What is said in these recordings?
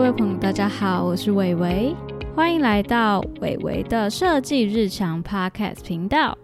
各位朋友，大家好，我是伟伟，欢迎来到伟伟的设计日常 Podcast 频道。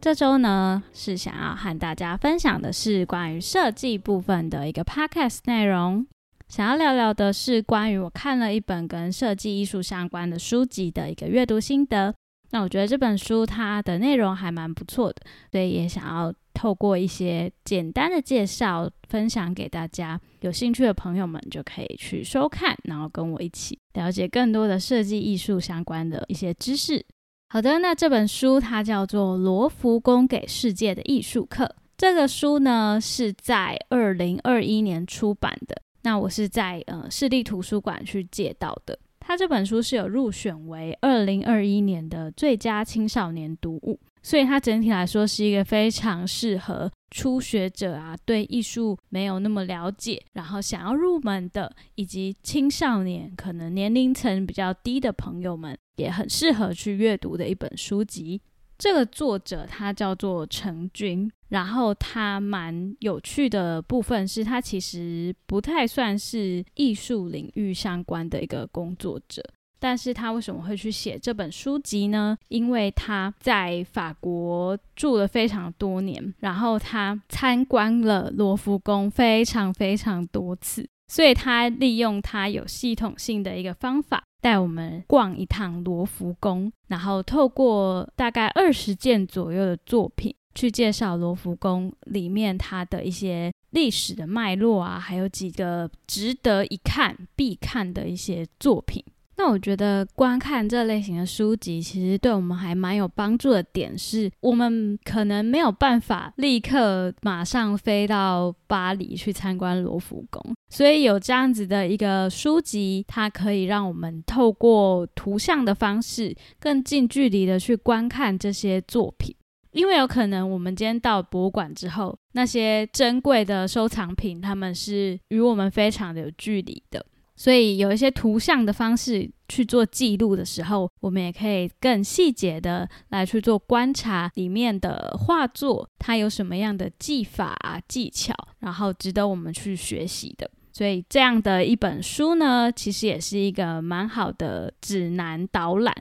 这周呢，是想要和大家分享的是关于设计部分的一个 Podcast 内容。想要聊聊的是关于我看了一本跟设计艺术相关的书籍的一个阅读心得。那我觉得这本书它的内容还蛮不错的，所以也想要透过一些简单的介绍分享给大家。有兴趣的朋友们就可以去收看，然后跟我一起了解更多的设计艺术相关的一些知识。好的，那这本书它叫做《罗浮宫给世界的艺术课》。这个书呢是在二零二一年出版的。那我是在呃市立图书馆去借到的。他这本书是有入选为二零二一年的最佳青少年读物，所以它整体来说是一个非常适合初学者啊，对艺术没有那么了解，然后想要入门的，以及青少年可能年龄层比较低的朋友们，也很适合去阅读的一本书籍。这个作者他叫做陈军，然后他蛮有趣的部分是他其实不太算是艺术领域相关的一个工作者，但是他为什么会去写这本书籍呢？因为他在法国住了非常多年，然后他参观了罗浮宫非常非常多次，所以他利用他有系统性的一个方法。带我们逛一趟罗浮宫，然后透过大概二十件左右的作品，去介绍罗浮宫里面它的一些历史的脉络啊，还有几个值得一看、必看的一些作品。那我觉得观看这类型的书籍，其实对我们还蛮有帮助的点是，我们可能没有办法立刻马上飞到巴黎去参观罗浮宫，所以有这样子的一个书籍，它可以让我们透过图像的方式，更近距离的去观看这些作品。因为有可能我们今天到博物馆之后，那些珍贵的收藏品，他们是与我们非常的有距离的。所以有一些图像的方式去做记录的时候，我们也可以更细节的来去做观察里面的画作，它有什么样的技法、技巧，然后值得我们去学习的。所以这样的一本书呢，其实也是一个蛮好的指南导览。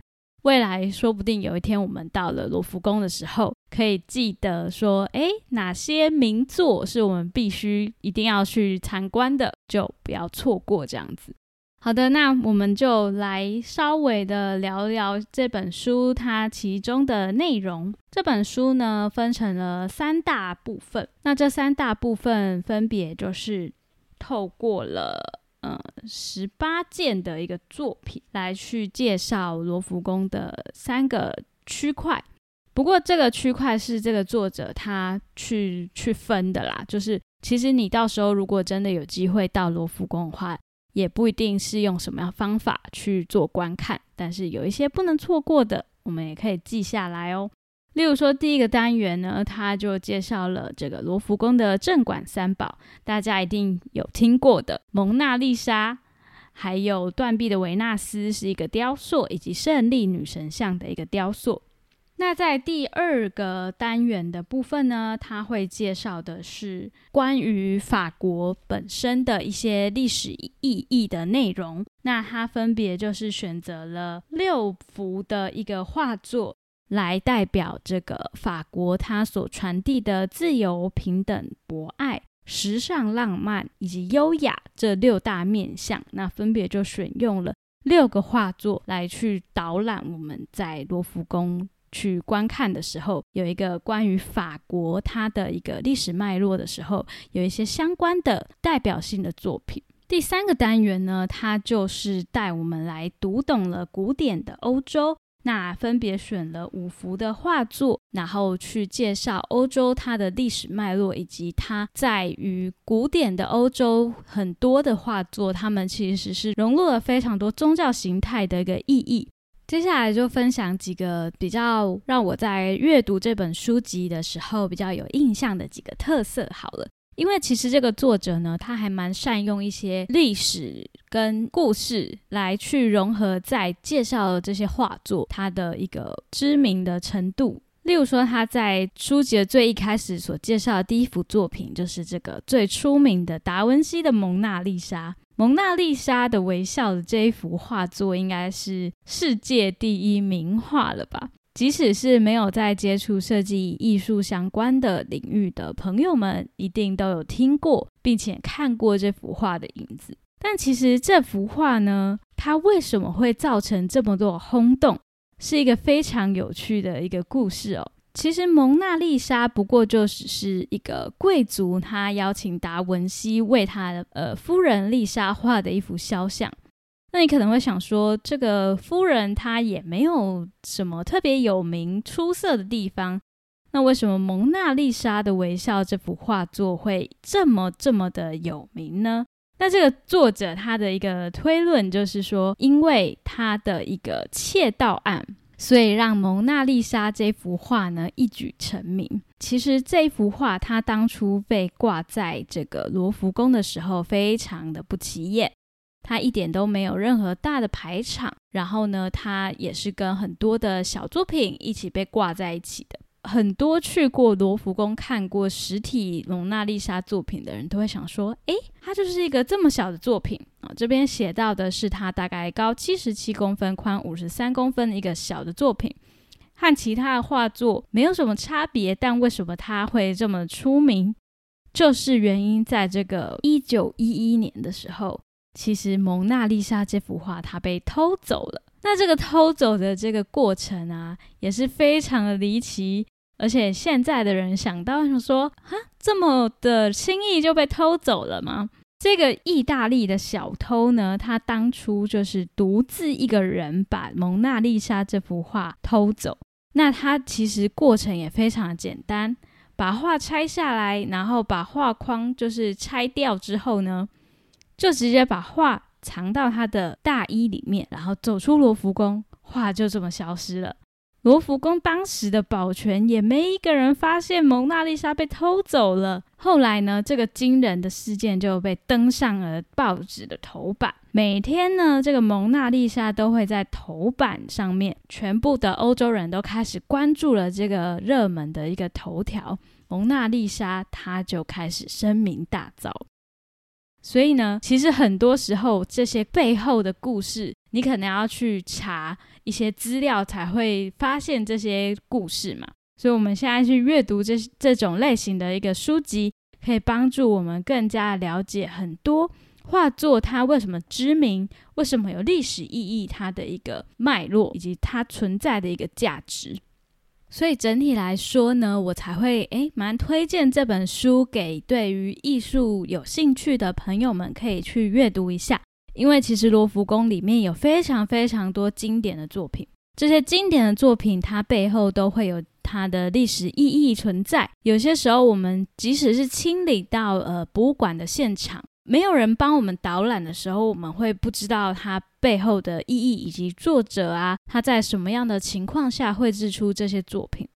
未来说不定有一天我们到了罗浮宫的时候，可以记得说，诶，哪些名作是我们必须一定要去参观的，就不要错过这样子。好的，那我们就来稍微的聊聊这本书它其中的内容。这本书呢分成了三大部分，那这三大部分分别就是透过了。呃，十八件的一个作品来去介绍罗浮宫的三个区块。不过这个区块是这个作者他去去分的啦。就是其实你到时候如果真的有机会到罗浮宫的话，也不一定是用什么样方法去做观看，但是有一些不能错过的，我们也可以记下来哦。例如说，第一个单元呢，他就介绍了这个罗浮宫的镇馆三宝，大家一定有听过的蒙娜丽莎，还有断臂的维纳斯是一个雕塑，以及胜利女神像的一个雕塑。那在第二个单元的部分呢，他会介绍的是关于法国本身的一些历史意义的内容。那他分别就是选择了六幅的一个画作。来代表这个法国，它所传递的自由、平等、博爱、时尚、浪漫以及优雅这六大面相，那分别就选用了六个画作来去导览我们在罗浮宫去观看的时候，有一个关于法国它的一个历史脉络的时候，有一些相关的代表性的作品。第三个单元呢，它就是带我们来读懂了古典的欧洲。那分别选了五幅的画作，然后去介绍欧洲它的历史脉络，以及它在于古典的欧洲很多的画作，它们其实是融入了非常多宗教形态的一个意义。接下来就分享几个比较让我在阅读这本书籍的时候比较有印象的几个特色。好了。因为其实这个作者呢，他还蛮善用一些历史跟故事来去融合，在介绍这些画作他的一个知名的程度。例如说，他在书籍的最一开始所介绍的第一幅作品，就是这个最出名的达文西的蒙娜丽莎。蒙娜丽莎的微笑的这一幅画作应该是世界第一名画了吧？即使是没有在接触设计艺术相关的领域的朋友们，一定都有听过并且看过这幅画的影子。但其实这幅画呢，它为什么会造成这么多轰动，是一个非常有趣的一个故事哦。其实蒙娜丽莎不过就只是一个贵族，他邀请达文西为他的呃夫人丽莎画的一幅肖像。那你可能会想说，这个夫人她也没有什么特别有名出色的地方，那为什么蒙娜丽莎的微笑这幅画作会这么这么的有名呢？那这个作者他的一个推论就是说，因为他的一个窃盗案。所以让蒙娜丽莎这幅画呢一举成名。其实这幅画它当初被挂在这个罗浮宫的时候，非常的不起眼，它一点都没有任何大的排场。然后呢，它也是跟很多的小作品一起被挂在一起的。很多去过罗浮宫看过实体蒙娜丽莎作品的人都会想说：“诶，它就是一个这么小的作品啊！”这边写到的是它大概高七十七公分、宽五十三公分的一个小的作品，和其他的画作没有什么差别。但为什么它会这么出名？就是原因在这个一九一一年的时候，其实蒙娜丽莎这幅画它被偷走了。那这个偷走的这个过程啊，也是非常的离奇。而且现在的人想到想说，哈，这么的轻易就被偷走了吗？这个意大利的小偷呢，他当初就是独自一个人把蒙娜丽莎这幅画偷走。那他其实过程也非常简单，把画拆下来，然后把画框就是拆掉之后呢，就直接把画藏到他的大衣里面，然后走出罗浮宫，画就这么消失了。罗浮宫当时的保全也没一个人发现蒙娜丽莎被偷走了。后来呢，这个惊人的事件就被登上了报纸的头版。每天呢，这个蒙娜丽莎都会在头版上面，全部的欧洲人都开始关注了这个热门的一个头条。蒙娜丽莎，她就开始声名大噪。所以呢，其实很多时候这些背后的故事，你可能要去查。一些资料才会发现这些故事嘛，所以我们现在去阅读这这种类型的一个书籍，可以帮助我们更加了解很多画作它为什么知名，为什么有历史意义，它的一个脉络以及它存在的一个价值。所以整体来说呢，我才会诶蛮推荐这本书给对于艺术有兴趣的朋友们可以去阅读一下。因为其实罗浮宫里面有非常非常多经典的作品，这些经典的作品它背后都会有它的历史意义存在。有些时候我们即使是清理到呃博物馆的现场，没有人帮我们导览的时候，我们会不知道它背后的意义以及作者啊他在什么样的情况下绘制出这些作品。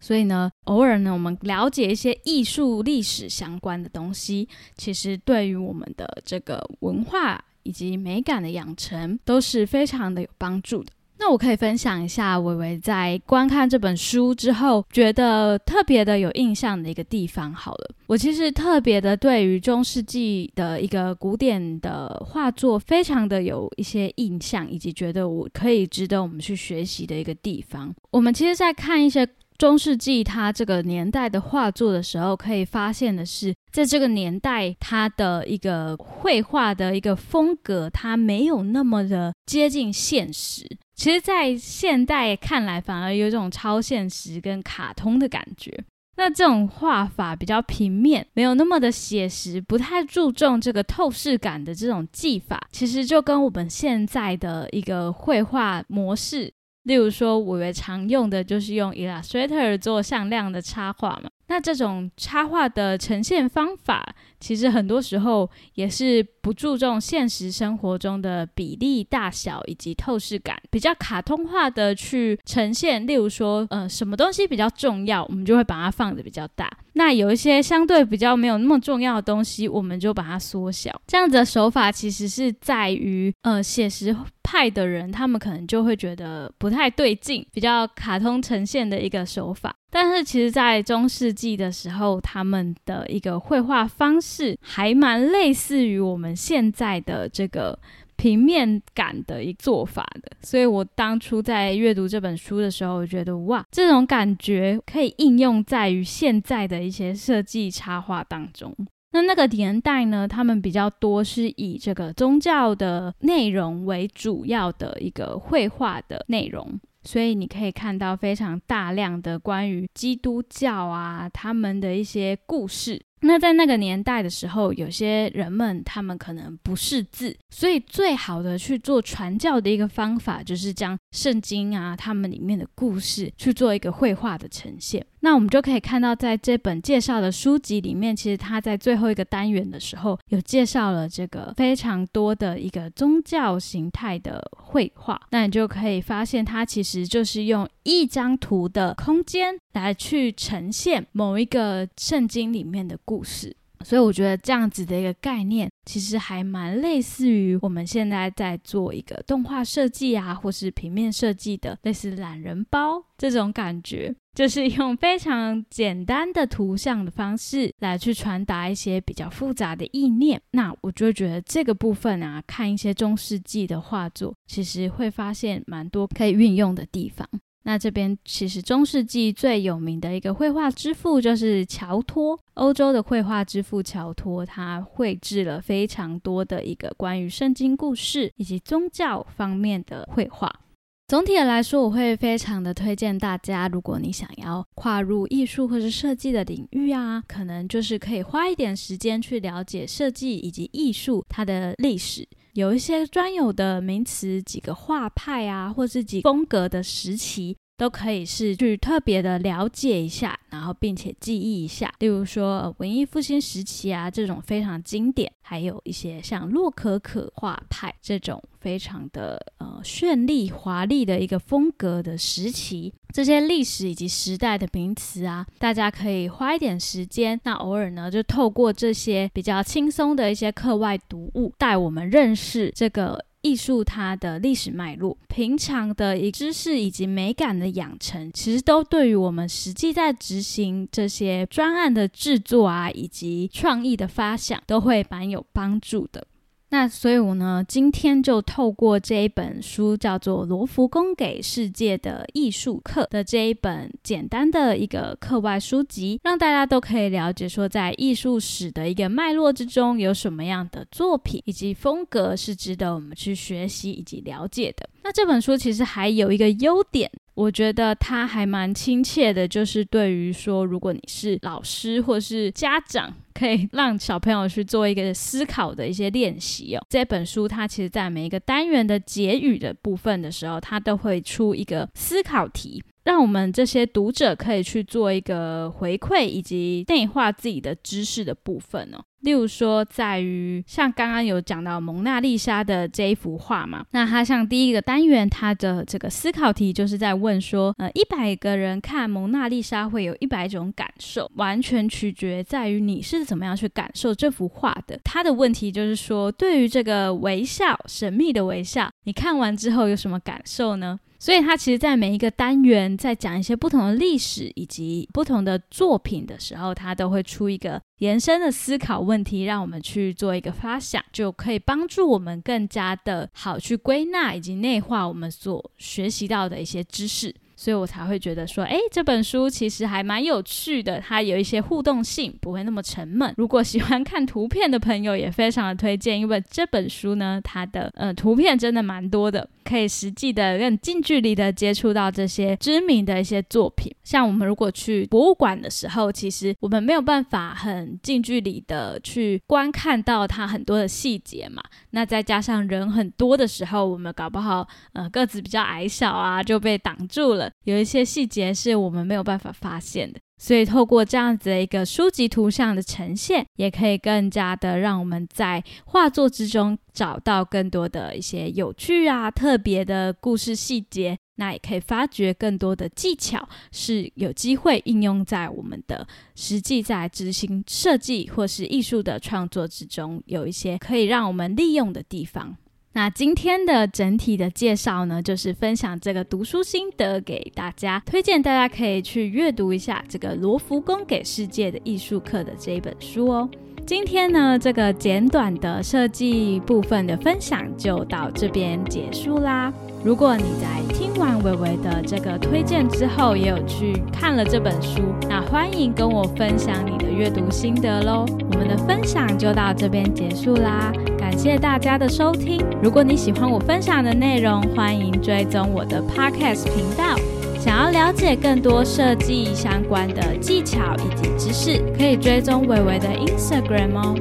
所以呢，偶尔呢我们了解一些艺术历史相关的东西，其实对于我们的这个文化。以及美感的养成都是非常的有帮助的。那我可以分享一下伟伟在观看这本书之后，觉得特别的有印象的一个地方。好了，我其实特别的对于中世纪的一个古典的画作，非常的有一些印象，以及觉得我可以值得我们去学习的一个地方。我们其实，在看一些。中世纪它这个年代的画作的时候，可以发现的是，在这个年代，它的一个绘画的一个风格，它没有那么的接近现实。其实，在现代看来，反而有种超现实跟卡通的感觉。那这种画法比较平面，没有那么的写实，不太注重这个透视感的这种技法，其实就跟我们现在的一个绘画模式。例如说，我们常用的就是用 Illustrator 做向量的插画嘛。那这种插画的呈现方法，其实很多时候也是不注重现实生活中的比例大小以及透视感，比较卡通化的去呈现。例如说，呃，什么东西比较重要，我们就会把它放的比较大。那有一些相对比较没有那么重要的东西，我们就把它缩小。这样子的手法其实是在于，呃，写实。派的人，他们可能就会觉得不太对劲，比较卡通呈现的一个手法。但是其实，在中世纪的时候，他们的一个绘画方式还蛮类似于我们现在的这个平面感的一做法的。所以我当初在阅读这本书的时候，我觉得哇，这种感觉可以应用在于现在的一些设计插画当中。那那个年代呢，他们比较多是以这个宗教的内容为主要的一个绘画的内容。所以你可以看到非常大量的关于基督教啊，他们的一些故事。那在那个年代的时候，有些人们他们可能不识字，所以最好的去做传教的一个方法，就是将圣经啊，他们里面的故事去做一个绘画的呈现。那我们就可以看到，在这本介绍的书籍里面，其实他在最后一个单元的时候，有介绍了这个非常多的一个宗教形态的绘画。那你就可以发现，它其实就是用一张图的空间来去呈现某一个圣经里面的故故事。所以我觉得这样子的一个概念，其实还蛮类似于我们现在在做一个动画设计啊，或是平面设计的类似懒人包这种感觉，就是用非常简单的图像的方式来去传达一些比较复杂的意念。那我就觉得这个部分啊，看一些中世纪的画作，其实会发现蛮多可以运用的地方。那这边其实中世纪最有名的一个绘画之父就是乔托，欧洲的绘画之父乔托，他绘制了非常多的一个关于圣经故事以及宗教方面的绘画。总体的来说，我会非常的推荐大家，如果你想要跨入艺术或是设计的领域啊，可能就是可以花一点时间去了解设计以及艺术它的历史。有一些专有的名词，几个画派啊，或是几风格的时期，都可以是去特别的了解一下，然后并且记忆一下。例如说文艺复兴时期啊，这种非常经典；还有一些像洛可可画派这种非常的呃绚丽华丽的一个风格的时期。这些历史以及时代的名词啊，大家可以花一点时间，那偶尔呢，就透过这些比较轻松的一些课外读物，带我们认识这个艺术它的历史脉络。平常的一知识以及美感的养成，其实都对于我们实际在执行这些专案的制作啊，以及创意的发想，都会蛮有帮助的。那所以，我呢今天就透过这一本书，叫做《罗浮宫给世界的艺术课》的这一本简单的一个课外书籍，让大家都可以了解说，在艺术史的一个脉络之中，有什么样的作品以及风格是值得我们去学习以及了解的。那这本书其实还有一个优点。我觉得他还蛮亲切的，就是对于说，如果你是老师或是家长，可以让小朋友去做一个思考的一些练习哦。这本书它其实在每一个单元的结语的部分的时候，它都会出一个思考题。让我们这些读者可以去做一个回馈以及内化自己的知识的部分哦。例如说，在于像刚刚有讲到蒙娜丽莎的这一幅画嘛，那它像第一个单元，它的这个思考题就是在问说，呃，一百个人看蒙娜丽莎会有一百种感受，完全取决在于你是怎么样去感受这幅画的。他的问题就是说，对于这个微笑，神秘的微笑，你看完之后有什么感受呢？所以，他其实，在每一个单元在讲一些不同的历史以及不同的作品的时候，他都会出一个延伸的思考问题，让我们去做一个发想，就可以帮助我们更加的好去归纳以及内化我们所学习到的一些知识。所以我才会觉得说，哎，这本书其实还蛮有趣的，它有一些互动性，不会那么沉闷。如果喜欢看图片的朋友，也非常的推荐，因为这本书呢，它的呃图片真的蛮多的。可以实际的、更近距离的接触到这些知名的一些作品。像我们如果去博物馆的时候，其实我们没有办法很近距离的去观看到它很多的细节嘛。那再加上人很多的时候，我们搞不好呃个子比较矮小啊，就被挡住了。有一些细节是我们没有办法发现的。所以，透过这样子的一个书籍图像的呈现，也可以更加的让我们在画作之中找到更多的一些有趣啊、特别的故事细节。那也可以发掘更多的技巧，是有机会应用在我们的实际在执行设计或是艺术的创作之中，有一些可以让我们利用的地方。那今天的整体的介绍呢，就是分享这个读书心得给大家，推荐大家可以去阅读一下这个罗浮宫给世界的艺术课的这一本书哦。今天呢，这个简短的设计部分的分享就到这边结束啦。如果你在听完伟伟的这个推荐之后，也有去看了这本书，那欢迎跟我分享你的阅读心得喽。我们的分享就到这边结束啦，感谢大家的收听。如果你喜欢我分享的内容，欢迎追踪我的 Podcast 频道。想要了解更多设计相关的技巧以及知识，可以追踪伟伟的 Instagram 哦。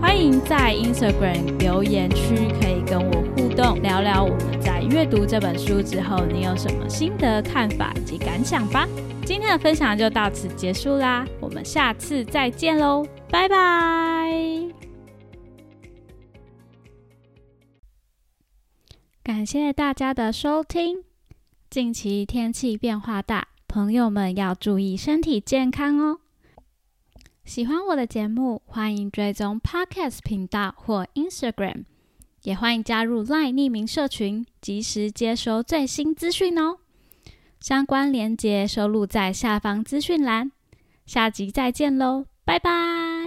欢迎在 Instagram 留言区可以跟我互动，聊聊我们在阅读这本书之后，你有什么心得、看法及感想吧。今天的分享就到此结束啦，我们下次再见喽，拜拜！感谢大家的收听。近期天气变化大，朋友们要注意身体健康哦。喜欢我的节目，欢迎追踪 Podcast 频道或 Instagram，也欢迎加入 LINE 匿名社群，及时接收最新资讯哦。相关链接收录在下方资讯栏。下集再见喽，拜拜。